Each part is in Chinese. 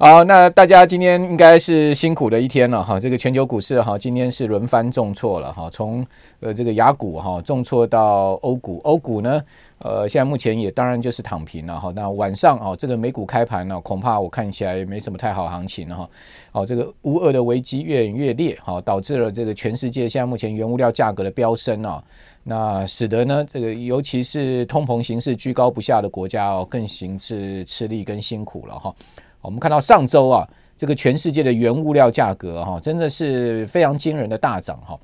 好，那大家今天应该是辛苦的一天了哈。这个全球股市哈，今天是轮番重挫了哈。从呃这个雅股哈重挫到欧股，欧股呢呃现在目前也当然就是躺平了哈。那晚上啊这个美股开盘呢，恐怕我看起来也没什么太好行情了哈。哦，这个乌俄的危机越演越烈哈，导致了这个全世界现在目前原物料价格的飙升啊，那使得呢这个尤其是通膨形势居高不下的国家哦，更形势吃力跟辛苦了哈。我们看到上周啊，这个全世界的原物料价格哈，真的是非常惊人的大涨哈。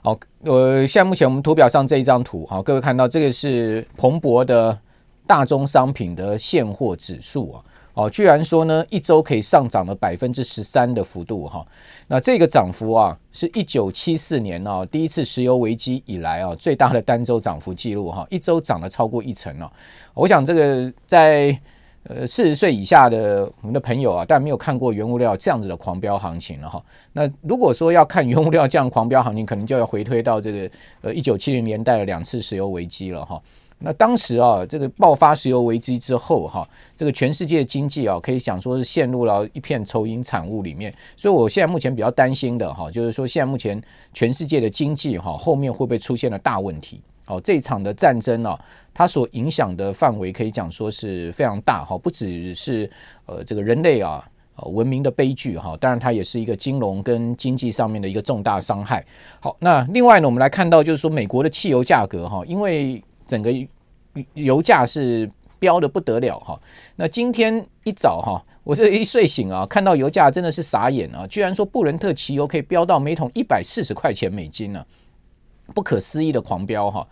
好，呃，现在目前我们图表上这一张图哈，各位看到这个是彭博的大宗商品的现货指数啊，哦，居然说呢一周可以上涨了百分之十三的幅度哈。那这个涨幅啊，是一九七四年啊第一次石油危机以来啊最大的单周涨幅记录哈，一周涨了超过一成哦。我想这个在呃，四十岁以下的我们的朋友啊，但没有看过原物料这样子的狂飙行情了哈。那如果说要看原物料这样狂飙行情，可能就要回推到这个呃一九七零年代的两次石油危机了哈。那当时啊，这个爆发石油危机之后哈，这个全世界经济啊，可以讲说是陷入了一片愁云惨雾里面。所以我现在目前比较担心的哈，就是说现在目前全世界的经济哈，后面会不会出现了大问题？哦，这场的战争呢，它所影响的范围可以讲说是非常大哈，不只是呃这个人类啊文明的悲剧哈，当然它也是一个金融跟经济上面的一个重大伤害。好，那另外呢，我们来看到就是说美国的汽油价格哈，因为整个油价是飙得不得了哈。那今天一早哈，我这一睡醒啊，看到油价真的是傻眼啊，居然说布伦特汽油可以飙到每桶一百四十块钱美金呢。不可思议的狂飙哈，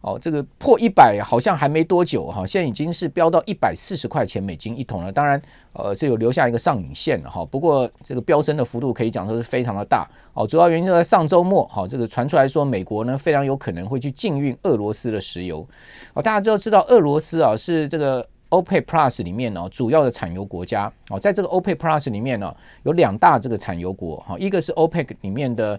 哦，这个破一百好像还没多久哈，现在已经是飙到一百四十块钱美金一桶了。当然，呃，是有留下一个上影线了哈。不过这个飙升的幅度可以讲说是非常的大哦。主要原因就在上周末哈，这个传出来说美国呢非常有可能会去禁运俄罗斯的石油哦。大家都知道俄罗斯啊是这个 OPEC Plus 里面呢主要的产油国家哦，在这个 OPEC Plus 里面呢有两大这个产油国哈，一个是 OPEC 里面的。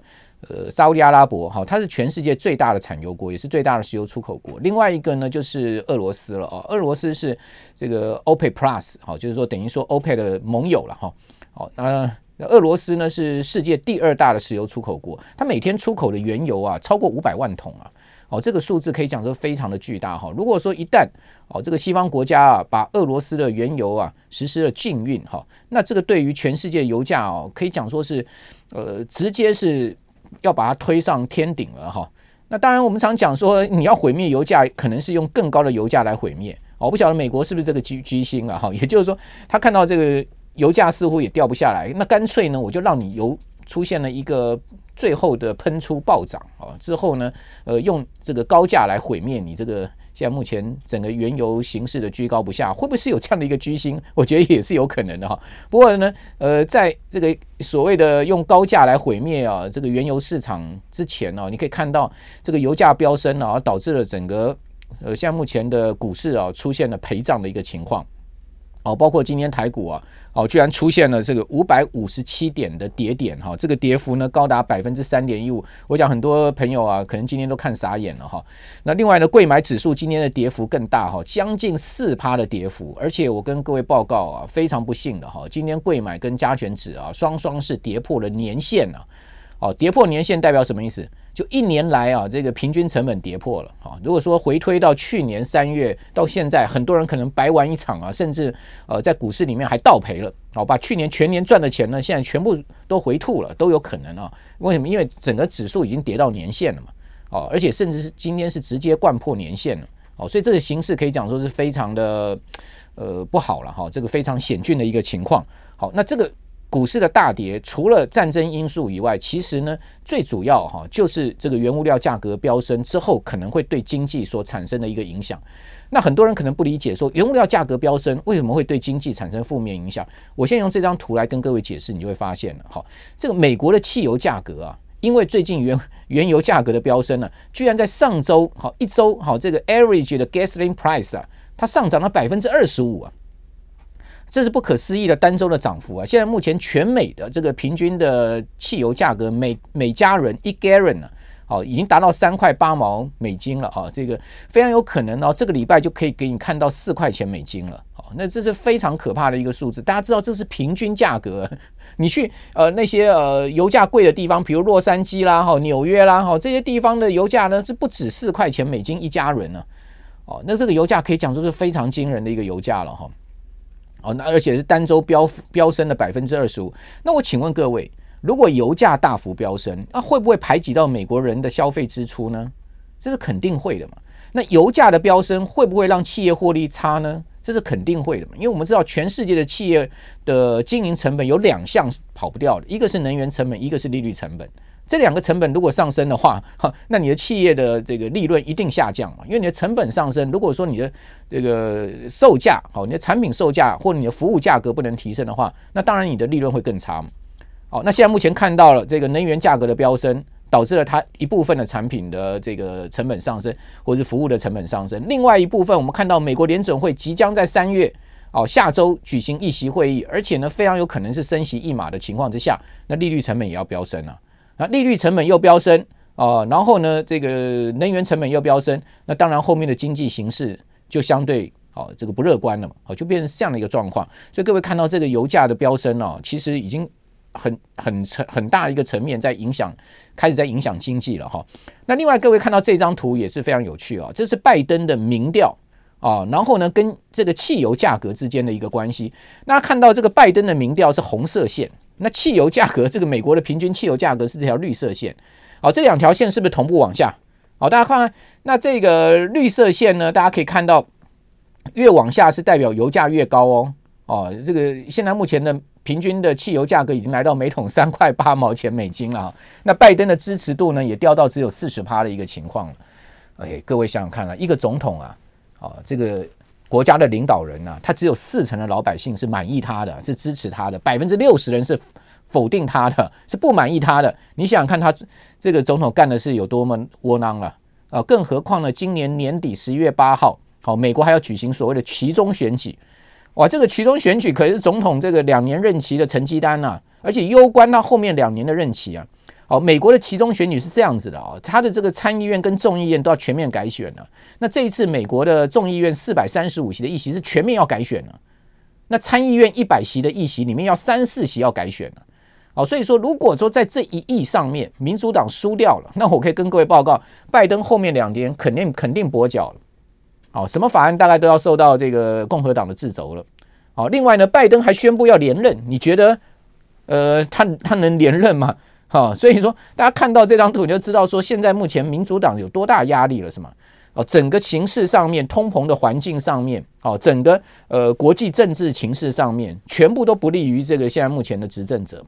呃，沙乌地阿拉伯哈，它是全世界最大的产油国，也是最大的石油出口国。另外一个呢，就是俄罗斯了哦。俄罗斯是这个 OPEC Plus 哈，就是说等于说 OPEC 的盟友了哈。好，那俄罗斯呢是世界第二大的石油出口国，它每天出口的原油啊超过五百万桶啊。哦，这个数字可以讲说非常的巨大哈。如果说一旦哦这个西方国家啊把俄罗斯的原油啊实施了禁运哈，那这个对于全世界油价哦可以讲说是呃直接是。要把它推上天顶了哈，那当然我们常讲说，你要毁灭油价，可能是用更高的油价来毁灭。我不晓得美国是不是这个居居心了哈，也就是说，他看到这个油价似乎也掉不下来，那干脆呢，我就让你油出现了一个最后的喷出暴涨啊，之后呢，呃，用这个高价来毁灭你这个。现在目前整个原油形势的居高不下，会不会是有这样的一个居心？我觉得也是有可能的哈。不过呢，呃，在这个所谓的用高价来毁灭啊这个原油市场之前呢，你可以看到这个油价飙升啊，导致了整个呃现在目前的股市啊出现了赔涨的一个情况。哦，包括今天台股啊，哦，居然出现了这个五百五十七点的跌点哈，这个跌幅呢高达百分之三点一五。我想很多朋友啊，可能今天都看傻眼了哈。那另外呢，柜买指数今天的跌幅更大哈，将近四趴的跌幅。而且我跟各位报告啊，非常不幸的哈，今天柜买跟加权指啊，双双是跌破了年线啊。哦，跌破年线代表什么意思？就一年来啊，这个平均成本跌破了啊。如果说回推到去年三月到现在，很多人可能白玩一场啊，甚至呃在股市里面还倒赔了。好，把去年全年赚的钱呢，现在全部都回吐了，都有可能啊。为什么？因为整个指数已经跌到年线了嘛。哦，而且甚至是今天是直接掼破年线了。哦，所以这个形势可以讲说是非常的呃不好了哈。这个非常险峻的一个情况。好，那这个。股市的大跌，除了战争因素以外，其实呢，最主要哈就是这个原物料价格飙升之后，可能会对经济所产生的一个影响。那很多人可能不理解，说原物料价格飙升为什么会对经济产生负面影响？我先用这张图来跟各位解释，你就会发现了。哈，这个美国的汽油价格啊，因为最近原原油价格的飙升呢，居然在上周好一周好这个 average 的 gasoline price 啊，它上涨了百分之二十五啊。这是不可思议的单周的涨幅啊！现在目前全美的这个平均的汽油价格每每加仑一 gallon 呢，哦，已经达到三块八毛美金了啊！这个非常有可能哦，这个礼拜就可以给你看到四块钱美金了。好那这是非常可怕的一个数字。大家知道这是平均价格，你去呃那些呃油价贵的地方，比如洛杉矶啦、哈纽约啦、哈这些地方的油价呢是不止四块钱美金一加仑呢。哦，那这个油价可以讲说是非常惊人的一个油价了哈。哦那而且是单周飙飙升了百分之二十五。那我请问各位，如果油价大幅飙升，那会不会排挤到美国人的消费支出呢？这是肯定会的嘛。那油价的飙升会不会让企业获利差呢？这是肯定会的嘛。因为我们知道全世界的企业的经营成本有两项是跑不掉的，一个是能源成本，一个是利率成本。这两个成本如果上升的话，哈，那你的企业的这个利润一定下降嘛。因为你的成本上升，如果说你的这个售价，好，你的产品售价或者你的服务价格不能提升的话，那当然你的利润会更差嘛。好，那现在目前看到了这个能源价格的飙升，导致了它一部分的产品的这个成本上升，或者是服务的成本上升。另外一部分，我们看到美国联准会即将在三月，哦，下周举行议息会议，而且呢，非常有可能是升息一码的情况之下，那利率成本也要飙升啊。那利率成本又飙升啊，然后呢，这个能源成本又飙升，那当然后面的经济形势就相对哦，这个不乐观了嘛，哦，就变成这样的一个状况。所以各位看到这个油价的飙升哦，其实已经很很层很大一个层面在影响，开始在影响经济了哈。那另外各位看到这张图也是非常有趣啊，这是拜登的民调啊，然后呢跟这个汽油价格之间的一个关系。那看到这个拜登的民调是红色线。那汽油价格，这个美国的平均汽油价格是这条绿色线，好，这两条线是不是同步往下？好，大家看看，那这个绿色线呢，大家可以看到，越往下是代表油价越高哦。哦，这个现在目前的平均的汽油价格已经来到每桶三块八毛钱美金了。那拜登的支持度呢，也掉到只有四十趴的一个情况了。哎，各位想想看啊，一个总统啊，啊，这个。国家的领导人呢、他只有四成的老百姓是满意他的，是支持他的，百分之六十人是否定他的，是不满意他的。你想想看，他这个总统干的是有多么窝囊了啊！更何况呢，今年年底十一月八号，好，美国还要举行所谓的其中选举，哇，这个其中选举可是总统这个两年任期的成绩单呐，而且攸关他后面两年的任期啊。哦，美国的其中选举是这样子的啊，他的这个参议院跟众议院都要全面改选了。那这一次美国的众议院四百三十五席的议席是全面要改选了。那参议院一百席的议席里面要三四席要改选了。哦，所以说如果说在这一役上面民主党输掉了，那我可以跟各位报告，拜登后面两年肯定肯定跛脚了。哦，什么法案大概都要受到这个共和党的掣肘了。哦，另外呢，拜登还宣布要连任，你觉得呃，他他能连任吗？好，所以说大家看到这张图，你就知道说现在目前民主党有多大压力了，是吗？哦，整个形势上面，通膨的环境上面，哦，整个呃国际政治情势上面，全部都不利于这个现在目前的执政者。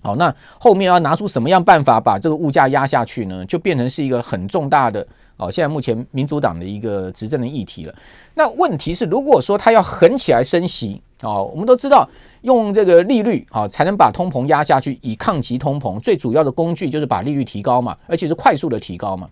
好，那后面要拿出什么样办法把这个物价压下去呢？就变成是一个很重大的哦，现在目前民主党的一个执政的议题了。那问题是，如果说他要狠起来升息，哦，我们都知道。用这个利率啊，才能把通膨压下去，以抗击通膨。最主要的工具就是把利率提高嘛，而且是快速的提高嘛。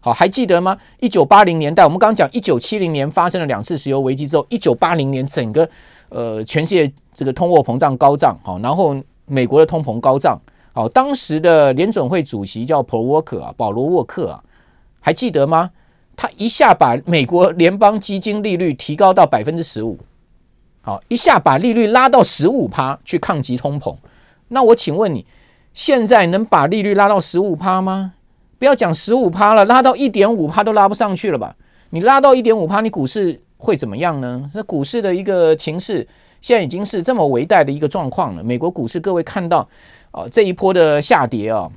好，还记得吗？一九八零年代，我们刚刚讲一九七零年发生了两次石油危机之后，一九八零年整个呃全世界这个通货膨胀高涨，好，然后美国的通膨高涨，好，当时的联准会主席叫 Paul Volcker 啊，保罗沃克啊，还记得吗？他一下把美国联邦基金利率提高到百分之十五。好，一下把利率拉到十五趴去抗击通膨，那我请问你，现在能把利率拉到十五趴吗？不要讲十五趴了，拉到一点五趴都拉不上去了吧？你拉到一点五趴，你股市会怎么样呢？那股市的一个情势现在已经是这么危殆的一个状况了。美国股市，各位看到啊，这一波的下跌啊，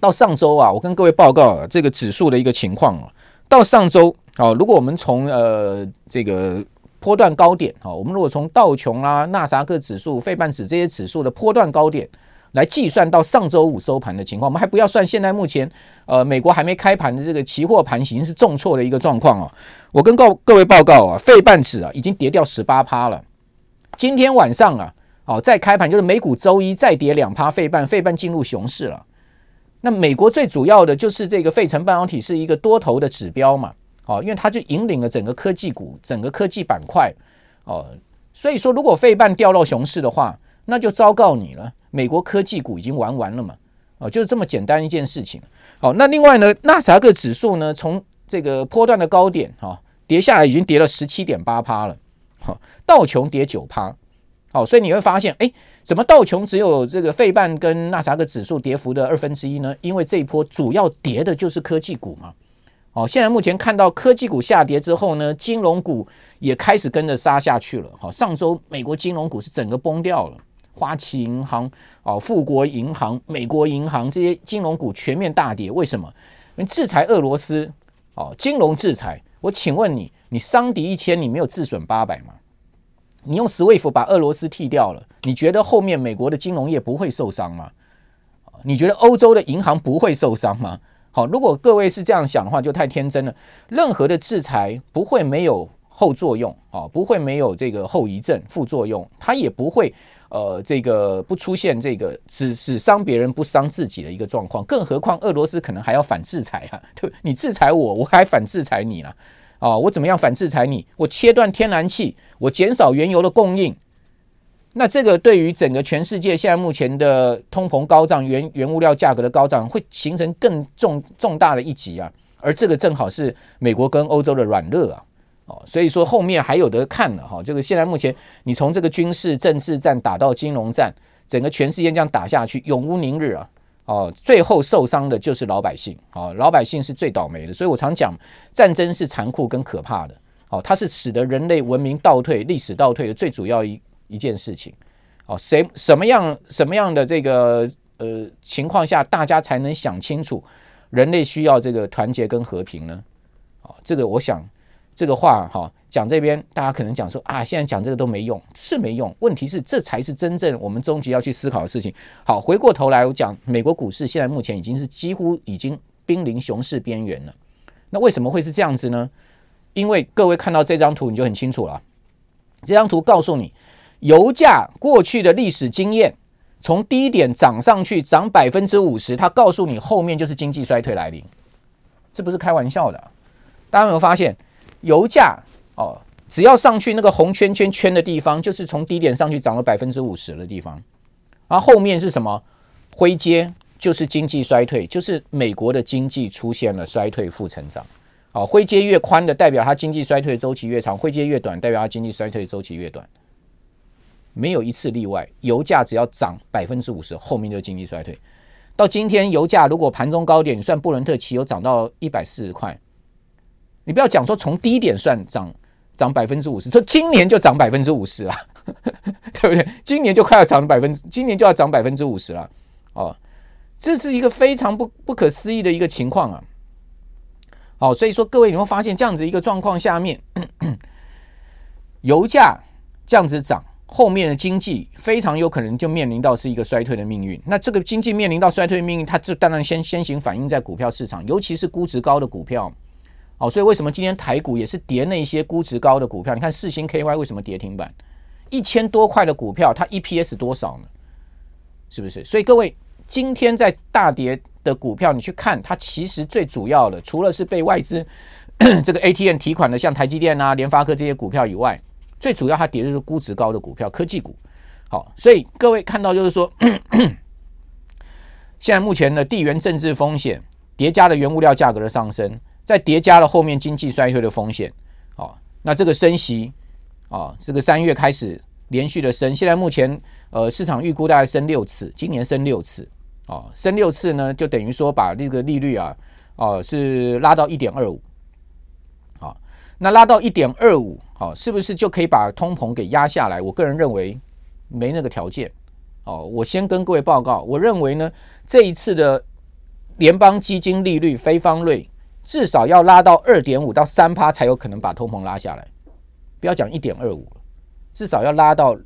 到上周啊，我跟各位报告，这个指数的一个情况啊，到上周啊，如果我们从呃这个。波段高点，好，我们如果从道琼啦、纳萨克指数、费半指这些指数的波段高点来计算到上周五收盘的情况，我们还不要算现在目前呃美国还没开盘的这个期货盘形是重挫的一个状况啊。我跟各各位报告啊，费半指啊已经跌掉十八趴了。今天晚上啊，哦再开盘就是美股周一再跌两趴，费半费半进入熊市了。那美国最主要的就是这个费城半导体是一个多头的指标嘛。哦，因为它就引领了整个科技股、整个科技板块，哦，所以说如果费半掉到熊市的话，那就糟告你了。美国科技股已经玩完了嘛，哦，就是这么简单一件事情。好，那另外呢，纳斯达克指数呢，从这个波段的高点哈跌下来，已经跌了十七点八趴了。哈，道琼跌九趴，好，所以你会发现，哎，怎么道琼只有这个费半跟纳斯达克指数跌幅的二分之一呢？因为这一波主要跌的就是科技股嘛。哦，现在目前看到科技股下跌之后呢，金融股也开始跟着杀下去了。好，上周美国金融股是整个崩掉了，花旗银行、哦，富国银行、美国银行这些金融股全面大跌。为什么？因为制裁俄罗斯，哦，金融制裁。我请问你，你伤敌一千，你没有自损八百吗？你用 SWIFT 把俄罗斯替掉了，你觉得后面美国的金融业不会受伤吗？你觉得欧洲的银行不会受伤吗？好，如果各位是这样想的话，就太天真了。任何的制裁不会没有后作用啊，不会没有这个后遗症、副作用，它也不会呃这个不出现这个只只伤别人不伤自己的一个状况。更何况俄罗斯可能还要反制裁啊，对，你制裁我，我还反制裁你呢啊？我怎么样反制裁你？我切断天然气，我减少原油的供应。那这个对于整个全世界现在目前的通膨高涨、原原物料价格的高涨，会形成更重重大的一击啊！而这个正好是美国跟欧洲的软肋啊！哦，所以说后面还有得看了哈。这个现在目前你从这个军事政治战打到金融战，整个全世界这样打下去，永无宁日啊！哦，最后受伤的就是老百姓啊，老百姓是最倒霉的。所以我常讲，战争是残酷跟可怕的。哦，它是使得人类文明倒退、历史倒退的最主要一。一件事情，哦，谁什么样什么样的这个呃情况下，大家才能想清楚，人类需要这个团结跟和平呢？哦，这个我想这个话哈讲这边，大家可能讲说啊，现在讲这个都没用，是没用。问题是这才是真正我们终极要去思考的事情。好，回过头来我讲，美国股市现在目前已经是几乎已经濒临熊市边缘了。那为什么会是这样子呢？因为各位看到这张图你就很清楚了，这张图告诉你。油价过去的历史经验，从低点涨上去涨百分之五十，它告诉你后面就是经济衰退来临，这不是开玩笑的。大家有没有发现，油价哦，只要上去那个红圈圈圈的地方，就是从低点上去涨了百分之五十的地方，而后面是什么？灰阶就是经济衰退，就是美国的经济出现了衰退负成长。哦，灰阶越宽的代表它经济衰退周期越长，灰阶越短代表它经济衰退周期越短。没有一次例外，油价只要涨百分之五十，后面就经济衰退。到今天，油价如果盘中高点，你算布伦特汽油涨到一百四十块，你不要讲说从低点算涨涨百分之五十，说今年就涨百分之五十了，对不对？今年就快要涨百分，今年就要涨百分之五十了。哦，这是一个非常不不可思议的一个情况啊。好，所以说各位，你会发现这样子一个状况下面，油价这样子涨。后面的经济非常有可能就面临到是一个衰退的命运。那这个经济面临到衰退的命运，它就当然先先行反映在股票市场，尤其是估值高的股票。哦，所以为什么今天台股也是跌那些估值高的股票？你看四星 KY 为什么跌停板？一千多块的股票，它 EPS 多少呢？是不是？所以各位今天在大跌的股票，你去看它，其实最主要的，除了是被外资 这个 ATM 提款的，像台积电啊、联发科这些股票以外。最主要，它跌的是估值高的股票，科技股。好，所以各位看到就是说，现在目前的地缘政治风险叠加了原物料价格的上升，再叠加了后面经济衰退的风险。好，那这个升息啊，这个三月开始连续的升，现在目前呃市场预估大概升六次，今年升六次。啊，升六次呢，就等于说把这个利率啊，哦是拉到一点二五。好，那拉到一点二五。哦，是不是就可以把通膨给压下来？我个人认为没那个条件。哦，我先跟各位报告，我认为呢，这一次的联邦基金利率非方瑞至少要拉到二点五到三趴才有可能把通膨拉下来。不要讲一点二五了，至少要拉到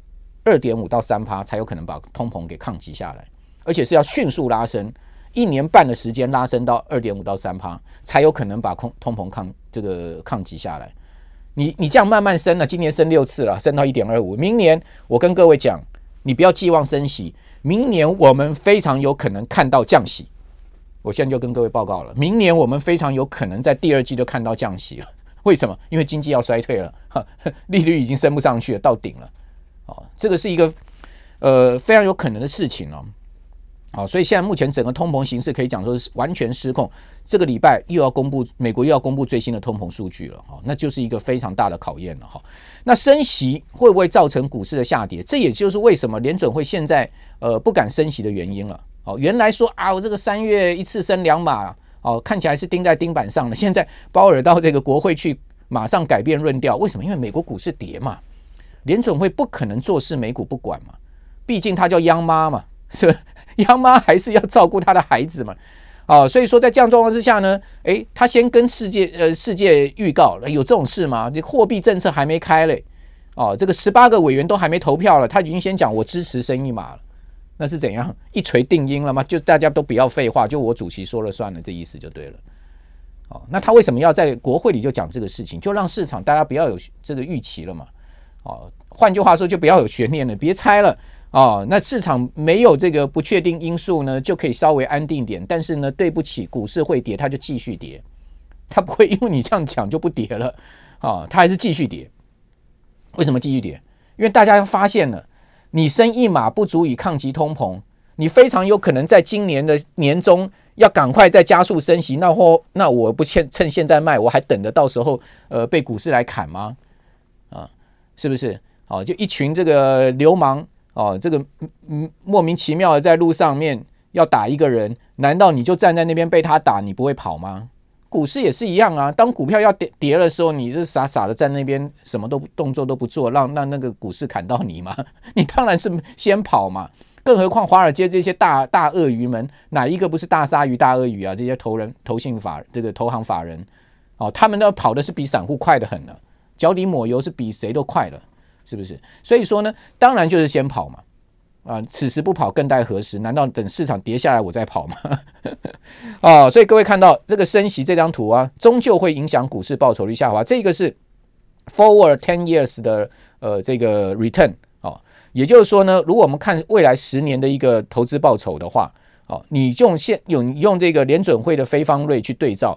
二点五到三趴才有可能把通膨给抗击下来，而且是要迅速拉升，一年半的时间拉升到二点五到三趴才有可能把通通膨抗这个抗击下来。你你这样慢慢升了，今年升六次了，升到一点二五。明年我跟各位讲，你不要寄望升息，明年我们非常有可能看到降息。我现在就跟各位报告了，明年我们非常有可能在第二季就看到降息了。为什么？因为经济要衰退了，利率已经升不上去了，到顶了。哦，这个是一个呃非常有可能的事情哦。好，所以现在目前整个通膨形势可以讲说是完全失控。这个礼拜又要公布，美国又要公布最新的通膨数据了，哈，那就是一个非常大的考验了，哈。那升息会不会造成股市的下跌？这也就是为什么联准会现在呃不敢升息的原因了。哦，原来说啊，我这个三月一次升两码，哦，看起来是钉在钉板上了。现在鲍尔到这个国会去，马上改变论调，为什么？因为美国股市跌嘛，联准会不可能坐视美股不管嘛，毕竟他叫央妈嘛。是央妈还是要照顾他的孩子嘛？哦，所以说在这样状况之下呢，诶，他先跟世界呃世界预告了有这种事吗？这货币政策还没开嘞，哦，这个十八个委员都还没投票了，他已经先讲我支持升一码了，那是怎样一锤定音了吗？就大家都不要废话，就我主席说了算了，这意思就对了。哦，那他为什么要在国会里就讲这个事情？就让市场大家不要有这个预期了嘛？哦，换句话说，就不要有悬念了，别猜了。哦，那市场没有这个不确定因素呢，就可以稍微安定点。但是呢，对不起，股市会跌，它就继续跌，它不会因为你这样讲就不跌了啊，它还是继续跌。为什么继续跌？因为大家发现了，你升一码不足以抗击通膨，你非常有可能在今年的年中要赶快再加速升息。那或那我不趁趁现在卖，我还等着到时候呃被股市来砍吗？啊，是不是？哦，就一群这个流氓。哦，这个嗯嗯莫名其妙的在路上面要打一个人，难道你就站在那边被他打，你不会跑吗？股市也是一样啊，当股票要跌跌的时候，你是傻傻的在那边什么都动作都不做，让让那个股市砍到你吗？你当然是先跑嘛。更何况华尔街这些大大鳄鱼们，哪一个不是大鲨鱼、大鳄鱼啊？这些投人、投信法这个投行法人，哦，他们都跑的是比散户快得很了，脚底抹油是比谁都快了。是不是？所以说呢，当然就是先跑嘛，啊，此时不跑更待何时？难道等市场跌下来我再跑吗？啊，所以各位看到这个升息这张图啊，终究会影响股市报酬率下滑。这个是 forward ten years 的呃这个 return 啊，也就是说呢，如果我们看未来十年的一个投资报酬的话，哦，你用现用用这个联准会的非方瑞去对照，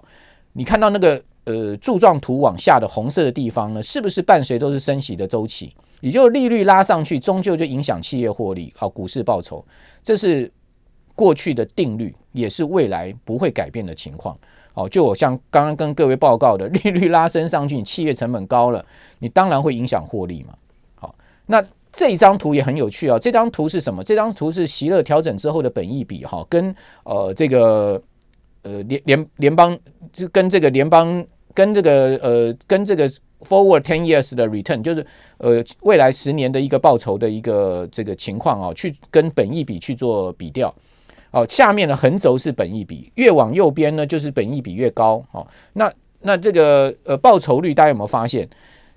你看到那个。呃，柱状图往下的红色的地方呢，是不是伴随都是升息的周期？也就是利率拉上去，终究就影响企业获利，好，股市报酬，这是过去的定律，也是未来不会改变的情况。哦，就我像刚刚跟各位报告的，利率拉升上去，你企业成本高了，你当然会影响获利嘛。好，那这张图也很有趣啊。这张图是什么？这张图是息乐调整之后的本益比，哈，跟呃这个。呃，联联联邦就跟这个联邦跟这个呃跟这个 forward ten years 的 return，就是呃未来十年的一个报酬的一个这个情况啊，去跟本益比去做比调。哦，下面的横轴是本益比，越往右边呢就是本益比越高。哦，那那这个呃报酬率大家有没有发现？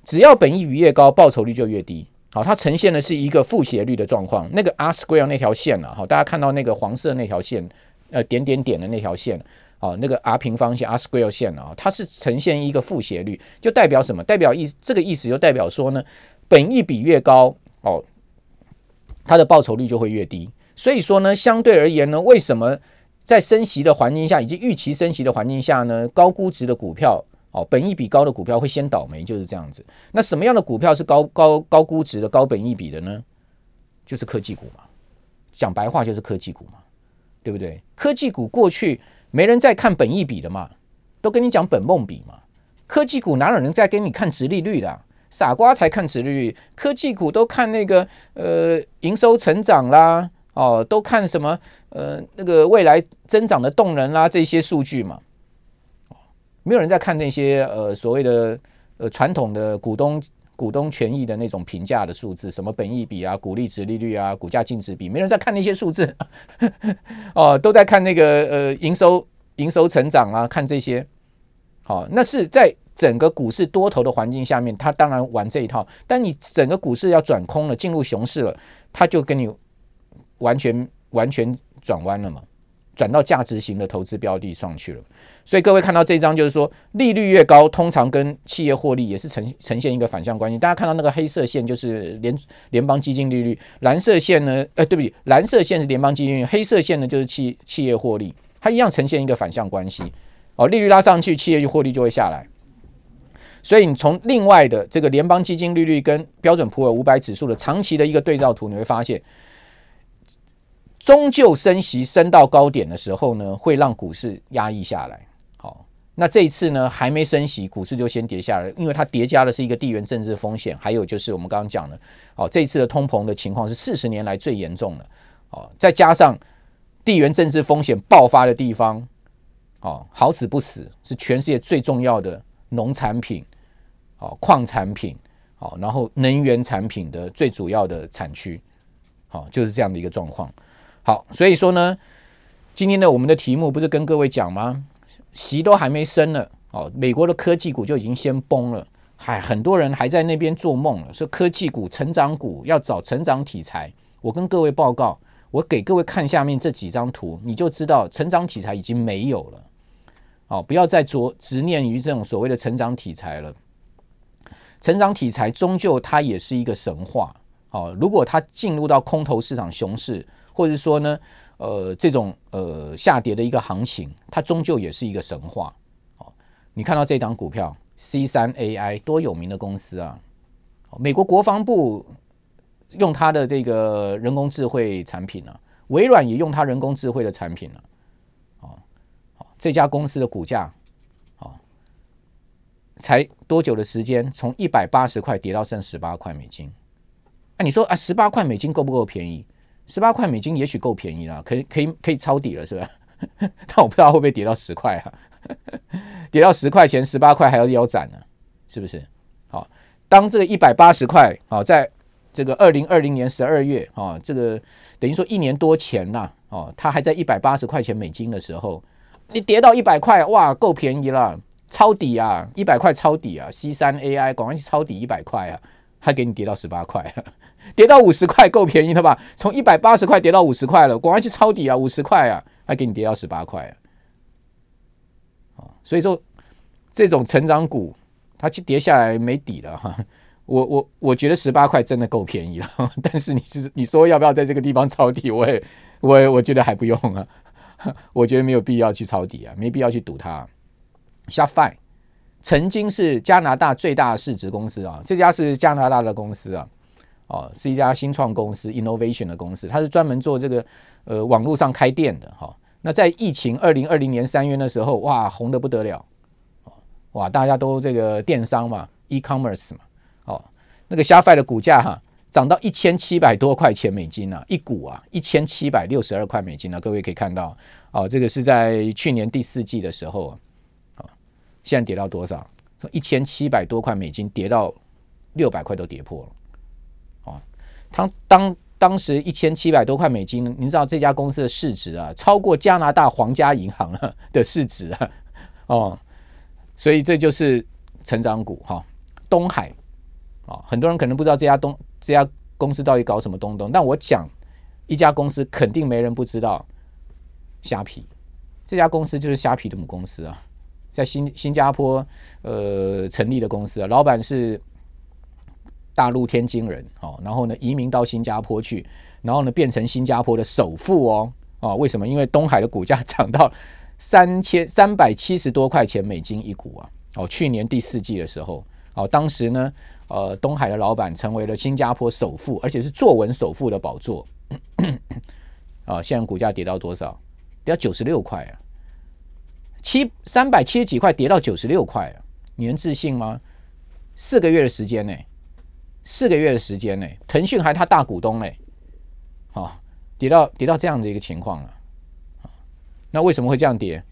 只要本益比越高，报酬率就越低。好，它呈现的是一个负斜率的状况。那个 R square 那条线啊，好，大家看到那个黄色那条线。呃，点点点的那条线，哦，那个 R 平方线 R square 线啊，它是呈现一个负斜率，就代表什么？代表意这个意思就代表说呢，本益比越高，哦，它的报酬率就会越低。所以说呢，相对而言呢，为什么在升息的环境下，以及预期升息的环境下呢，高估值的股票，哦，本益比高的股票会先倒霉，就是这样子。那什么样的股票是高高高估值的高本益比的呢？就是科技股嘛，讲白话就是科技股嘛。对不对？科技股过去没人在看本益比的嘛，都跟你讲本梦比嘛。科技股哪有人在跟你看殖利率的？傻瓜才看殖利率。科技股都看那个呃营收成长啦，哦，都看什么呃那个未来增长的动能啦这些数据嘛。没有人在看那些呃所谓的呃传统的股东。股东权益的那种评价的数字，什么本益比啊、股利值利率啊、股价净值比，没人在看那些数字 哦，都在看那个呃营收营收成长啊，看这些。好，那是在整个股市多头的环境下面，他当然玩这一套。但你整个股市要转空了，进入熊市了，他就跟你完全完全转弯了嘛。转到价值型的投资标的上去了，所以各位看到这张，就是说利率越高，通常跟企业获利也是呈呈现一个反向关系。大家看到那个黑色线就是联联邦基金利率，蓝色线呢，呃，对不起，蓝色线是联邦基金利率，黑色线呢就是企企业获利，它一样呈现一个反向关系。哦，利率拉上去，企业就获利就会下来。所以你从另外的这个联邦基金利率跟标准普尔五百指数的长期的一个对照图，你会发现。终究升息升到高点的时候呢，会让股市压抑下来。好，那这一次呢，还没升息，股市就先跌下来，因为它叠加的是一个地缘政治风险，还有就是我们刚刚讲的，哦，这次的通膨的情况是四十年来最严重的。哦，再加上地缘政治风险爆发的地方，哦，好死不死是全世界最重要的农产品、哦，矿产品、哦，然后能源产品的最主要的产区。好，就是这样的一个状况。好，所以说呢，今天的我们的题目不是跟各位讲吗？席都还没升呢，哦，美国的科技股就已经先崩了，还很多人还在那边做梦了，说科技股、成长股要找成长题材。我跟各位报告，我给各位看下面这几张图，你就知道成长题材已经没有了。哦，不要再着执念于这种所谓的成长题材了，成长题材终究它也是一个神话。哦，如果它进入到空头市场熊市，或者说呢，呃，这种呃下跌的一个行情，它终究也是一个神话。哦，你看到这档股票 C 三 AI 多有名的公司啊！美国国防部用它的这个人工智慧产品啊，微软也用它人工智慧的产品了。哦，这家公司的股价，哦，才多久的时间，从一百八十块跌到剩十八块美金。你说啊，十八块美金够不够便宜？十八块美金也许够便宜了，可以可以可以抄底了，是吧？但我不知道会不会跌到十块啊？跌到十块钱，十八块还要腰斩呢，是不是？好，当这个一百八十块，好，在这个二零二零年十二月，啊，这个等于说一年多前呐，哦，它还在一百八十块钱美金的时候，你跌到一百块，哇，够便宜了，抄底啊，一百块抄底啊，C 三 AI 赶快去抄底一百块啊！还给你跌到十八块，跌到五十块够便宜了吧？从一百八十块跌到五十块了，赶快去抄底啊！五十块啊，还给你跌到十八块啊！所以说这种成长股，它去跌下来没底了哈。我我我觉得十八块真的够便宜了，但是你是你说要不要在这个地方抄底？我也我也我觉得还不用啊，我觉得没有必要去抄底啊，没必要去赌它。下凡曾经是加拿大最大市值公司啊，这家是加拿大的公司啊，哦，是一家新创公司，innovation 的公司，它是专门做这个呃网络上开店的哈。那在疫情二零二零年三月的时候，哇，红的不得了，哇，大家都这个电商嘛，e-commerce 嘛，哦，那个 Shopify 的股价哈涨到一千七百多块钱美金啊，一股啊一千七百六十二块美金啊，各位可以看到，哦，这个是在去年第四季的时候。啊现在跌到多少？从一千七百多块美金跌到六百块都跌破了。他，当当时一千七百多块美金，你知道这家公司的市值啊，超过加拿大皇家银行的市值啊。哦，所以这就是成长股哈。东海啊，很多人可能不知道这家东这家公司到底搞什么东东，但我讲一家公司肯定没人不知道，虾皮这家公司就是虾皮的母公司啊。在新新加坡，呃，成立的公司啊，老板是大陆天津人哦，然后呢，移民到新加坡去，然后呢，变成新加坡的首富哦，哦，为什么？因为东海的股价涨到三千三百七十多块钱美金一股啊，哦，去年第四季的时候，哦，当时呢，呃，东海的老板成为了新加坡首富，而且是坐稳首富的宝座，啊，现在股价跌到多少？跌到九十六块啊。七三百七十几块跌到九十六块啊，你能置信吗？四个月的时间呢？四个月的时间呢？腾讯还他大股东呢，啊，跌到跌到这样的一个情况了，那为什么会这样跌？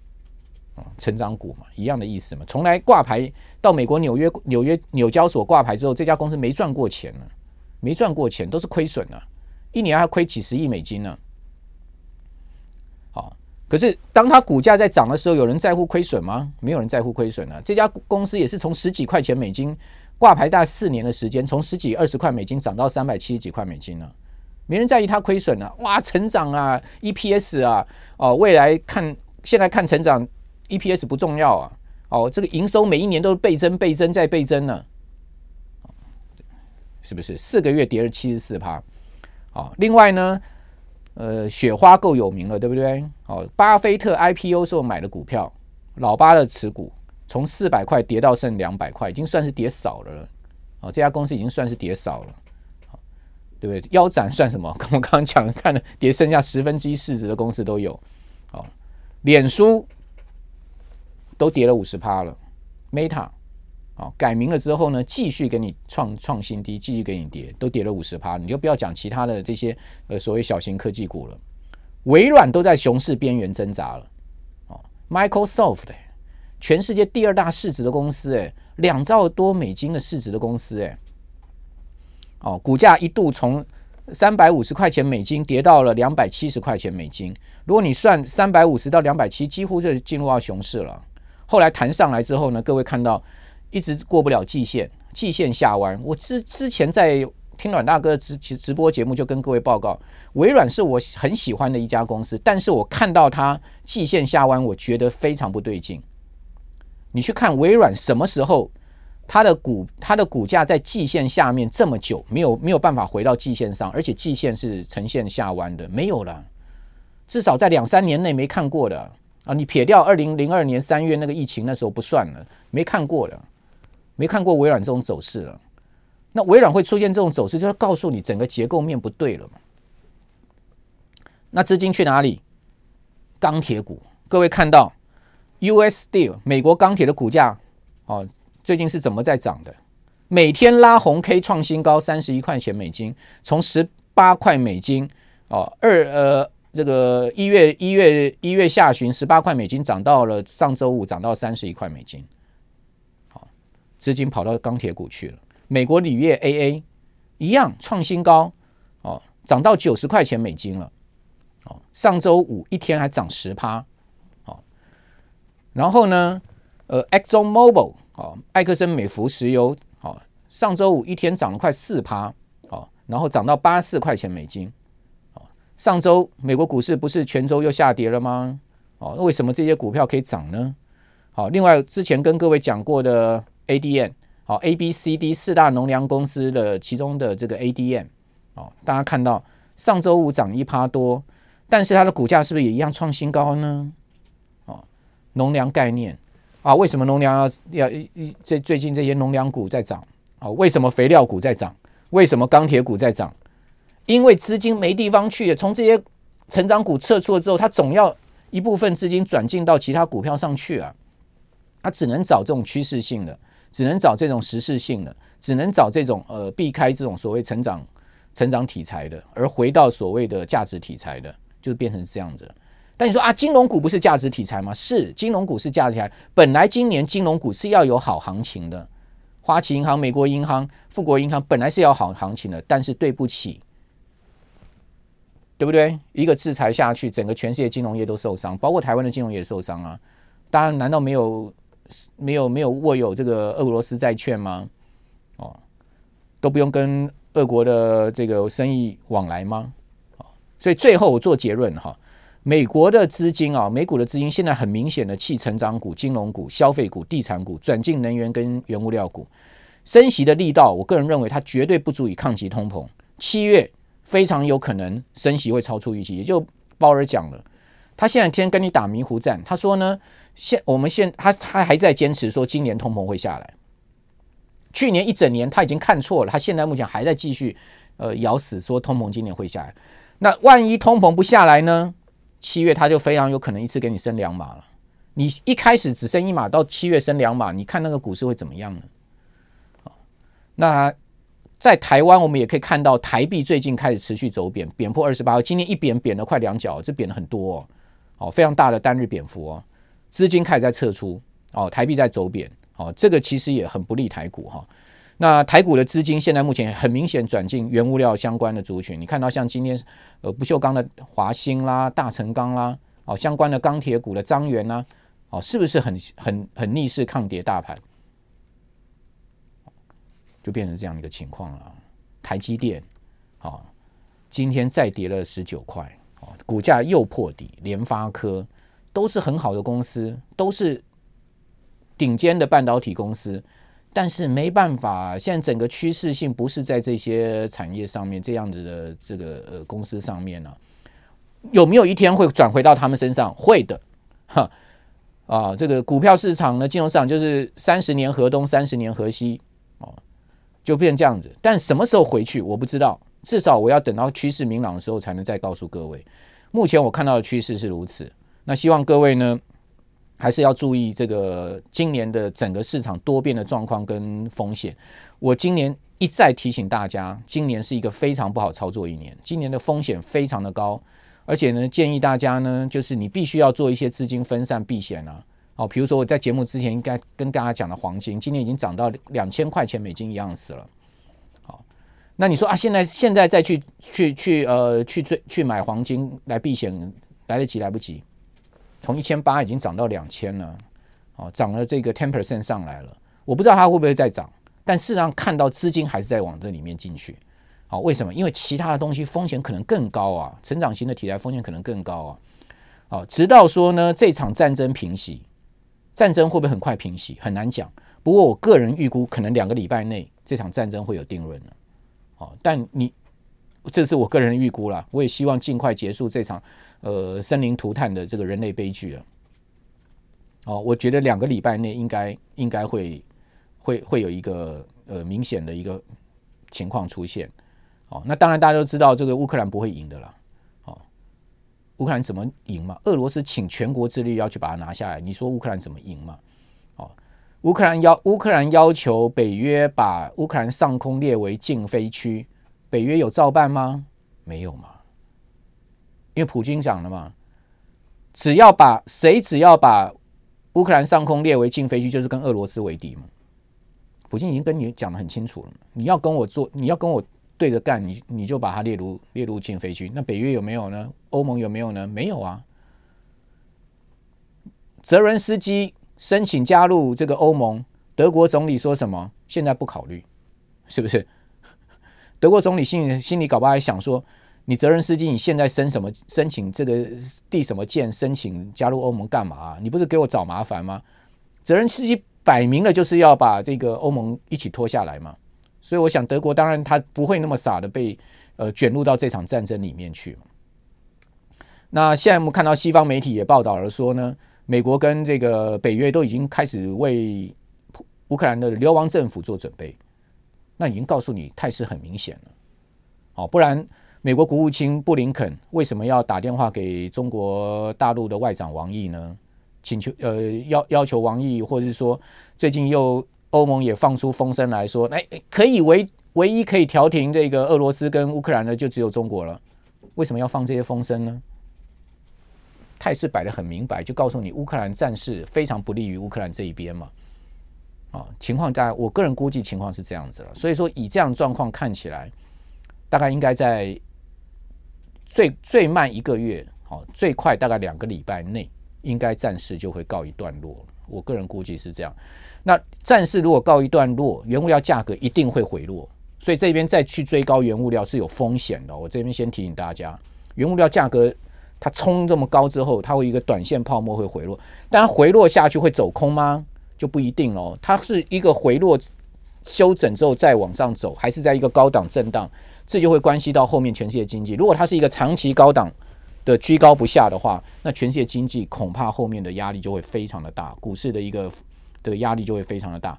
成长股嘛，一样的意思嘛。从来挂牌到美国纽约纽约纽交所挂牌之后，这家公司没赚过钱呢，没赚过钱，都是亏损的，一年还亏几十亿美金呢。好可是，当它股价在涨的时候，有人在乎亏损吗？没有人在乎亏损啊。这家公司也是从十几块钱美金挂牌，大概四年的时间，从十几二十块美金涨到三百七十几块美金了，没人在意它亏损了。哇，成长啊，EPS 啊，哦，未来看现在看成长，EPS 不重要啊。哦，这个营收每一年都是倍增、倍增再倍增呢，是不是？四个月跌了七十四趴。好，另外呢？呃，雪花够有名了，对不对？哦，巴菲特 IPO 时候买的股票，老巴的持股从四百块跌到剩两百块，已经算是跌少了。哦，这家公司已经算是跌少了。对不对？腰斩算什么？跟 我刚刚讲的，看了跌剩下十分之一市值的公司都有。哦，脸书都跌了五十趴了，Meta 哦，改名了之后呢，继续给你创创新低，继续给你跌，都跌了五十趴。你就不要讲其他的这些呃所谓小型科技股了。微软都在熊市边缘挣扎了。哦，Microsoft，全世界第二大市值的公司，哎，两兆多美金的市值的公司，哎。哦，股价一度从三百五十块钱美金跌到了两百七十块钱美金。如果你算三百五十到两百七，几乎就进入到熊市了。后来弹上来之后呢，各位看到一直过不了季线，季线下弯。我之之前在听阮大哥直直播节目就跟各位报告，微软是我很喜欢的一家公司，但是我看到它季线下弯，我觉得非常不对劲。你去看微软什么时候？它的股，它的股价在季线下面这么久，没有没有办法回到季线上，而且季线是呈现下弯的，没有了，至少在两三年内没看过的啊！你撇掉二零零二年三月那个疫情那时候不算了，没看过的，没看过微软这种走势了。那微软会出现这种走势，就是告诉你整个结构面不对了嘛。那资金去哪里？钢铁股，各位看到 US Steel 美国钢铁的股价哦。最近是怎么在涨的？每天拉红 K 创新高，三十一块钱美金，从十八块美金哦，二呃这个一月一月一月下旬十八块美金涨到了上周五涨到三十一块美金，好，资金跑到钢铁股去了。美国铝业 AA 一样创新高哦，涨到九十块钱美金了哦，上周五一天还涨十趴，然后呢，呃，Exxon Mobil。哦，埃克森美孚石油，哦，上周五一天涨了快四趴，哦，然后涨到八十四块钱美金，哦，上周美国股市不是全周又下跌了吗？哦，那为什么这些股票可以涨呢？好，另外之前跟各位讲过的 ADM，好，A、B、C、D 四大农粮公司的其中的这个 ADM，哦，大家看到上周五涨一趴多，但是它的股价是不是也一样创新高呢？农粮概念。啊，为什么农粮要要一这最近这些农粮股在涨啊？为什么肥料股在涨？为什么钢铁股在涨？因为资金没地方去，从这些成长股撤出了之后，它总要一部分资金转进到其他股票上去啊。它只能找这种趋势性的，只能找这种时势性的，只能找这种呃避开这种所谓成长成长题材的，而回到所谓的价值题材的，就变成这样子。但你说啊，金融股不是价值题材吗？是，金融股是价值题材。本来今年金融股是要有好行情的，花旗银行、美国银行、富国银行本来是要好行情的，但是对不起，对不对？一个制裁下去，整个全世界金融业都受伤，包括台湾的金融业受伤啊。当然，难道没有没有没有握有这个俄罗斯债券吗？哦，都不用跟俄国的这个生意往来吗？哦，所以最后我做结论哈。美国的资金啊，美股的资金现在很明显的弃成长股、金融股、消费股、地产股，转进能源跟原物料股。升息的力道，我个人认为它绝对不足以抗击通膨。七月非常有可能升息会超出预期，也就鲍尔讲了，他现在先跟你打迷糊战。他说呢，现我们现他他还在坚持说今年通膨会下来。去年一整年他已经看错了，他现在目前还在继续呃咬死说通膨今年会下来。那万一通膨不下来呢？七月他就非常有可能一次给你升两码了。你一开始只升一码，到七月升两码，你看那个股市会怎么样呢？那在台湾我们也可以看到台币最近开始持续走贬，贬破二十八，今天一贬贬了快两角，这贬了很多哦，哦，非常大的单日贬幅哦，资金开始在撤出哦，台币在走贬哦，这个其实也很不利台股哈。那台股的资金现在目前很明显转进原物料相关的族群，你看到像今天呃不锈钢的华兴啦、大成钢啦，哦相关的钢铁股的张元啦，哦是不是很很很逆势抗跌大盘？就变成这样一个情况了。台积电哦今天再跌了十九块，哦股价又破底，联发科都是很好的公司，都是顶尖的半导体公司。但是没办法，现在整个趋势性不是在这些产业上面，这样子的这个呃公司上面呢、有没有一天会转回到他们身上？会的，哈啊，这个股票市场呢，金融市场就是三十年河东，三十年河西，哦，就变这样子。但什么时候回去，我不知道，至少我要等到趋势明朗的时候才能再告诉各位。目前我看到的趋势是如此，那希望各位呢还是要注意这个今年的整个市场多变的状况跟风险。我今年一再提醒大家，今年是一个非常不好操作一年，今年的风险非常的高，而且呢建议大家呢就是你必须要做一些资金分散避险啊。哦，比如说我在节目之前应该跟大家讲的黄金，今年已经涨到两千块钱美金一盎司了。好，那你说啊，现在现在再去去去呃去追去买黄金来避险，来得及来不及？从一千八已经涨到两千了，哦，涨了这个 ten percent 上来了。我不知道它会不会再涨，但事实上看到资金还是在往这里面进去。好，为什么？因为其他的东西风险可能更高啊，成长型的题材风险可能更高啊。好，直到说呢，这场战争平息。战争会不会很快平息？很难讲。不过我个人预估，可能两个礼拜内这场战争会有定论了。哦，但你这是我个人预估了。我也希望尽快结束这场呃生灵涂炭的这个人类悲剧了。哦，我觉得两个礼拜内应该应该会会会有一个呃明显的一个情况出现。哦，那当然大家都知道这个乌克兰不会赢的了。乌克兰怎么赢嘛？俄罗斯请全国之力要去把它拿下来，你说乌克兰怎么赢嘛？哦，乌克兰要乌克兰要求北约把乌克兰上空列为禁飞区，北约有照办吗？没有嘛？因为普京讲了嘛，只要把谁只要把乌克兰上空列为禁飞区，就是跟俄罗斯为敌嘛。普京已经跟你讲得很清楚了，你要跟我做，你要跟我。对着干，你你就把它列入列入禁飞区。那北约有没有呢？欧盟有没有呢？没有啊。泽伦斯基申请加入这个欧盟，德国总理说什么？现在不考虑，是不是？德国总理心里心里搞不好还想说，你泽伦斯基你现在申什么申请这个递什么件申请加入欧盟干嘛？你不是给我找麻烦吗？泽伦斯基摆明了就是要把这个欧盟一起拖下来嘛。所以我想，德国当然他不会那么傻的被呃卷入到这场战争里面去。那现在我们看到西方媒体也报道了说呢，美国跟这个北约都已经开始为乌克兰的流亡政府做准备。那已经告诉你态势很明显了。好，不然美国国务卿布林肯为什么要打电话给中国大陆的外长王毅呢？请求呃要要求王毅，或者是说最近又。欧盟也放出风声来说，哎，可以唯唯一可以调停这个俄罗斯跟乌克兰的就只有中国了。为什么要放这些风声呢？态势摆得很明白，就告诉你乌克兰战事非常不利于乌克兰这一边嘛。啊，情况大概我个人估计情况是这样子了。所以说，以这样状况看起来，大概应该在最最慢一个月，好，最快大概两个礼拜内，应该战事就会告一段落。我个人估计是这样。那战事如果告一段落，原物料价格一定会回落，所以这边再去追高原物料是有风险的。我这边先提醒大家，原物料价格它冲这么高之后，它会一个短线泡沫会回落，但回落下去会走空吗？就不一定喽。它是一个回落修整之后再往上走，还是在一个高档震荡？这就会关系到后面全世界经济。如果它是一个长期高档的居高不下的话，那全世界经济恐怕后面的压力就会非常的大，股市的一个。的压力就会非常的大，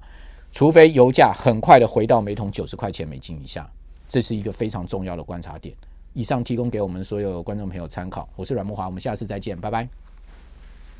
除非油价很快的回到每桶九十块钱美金以下，这是一个非常重要的观察点。以上提供给我们所有观众朋友参考。我是阮慕华，我们下次再见，拜拜。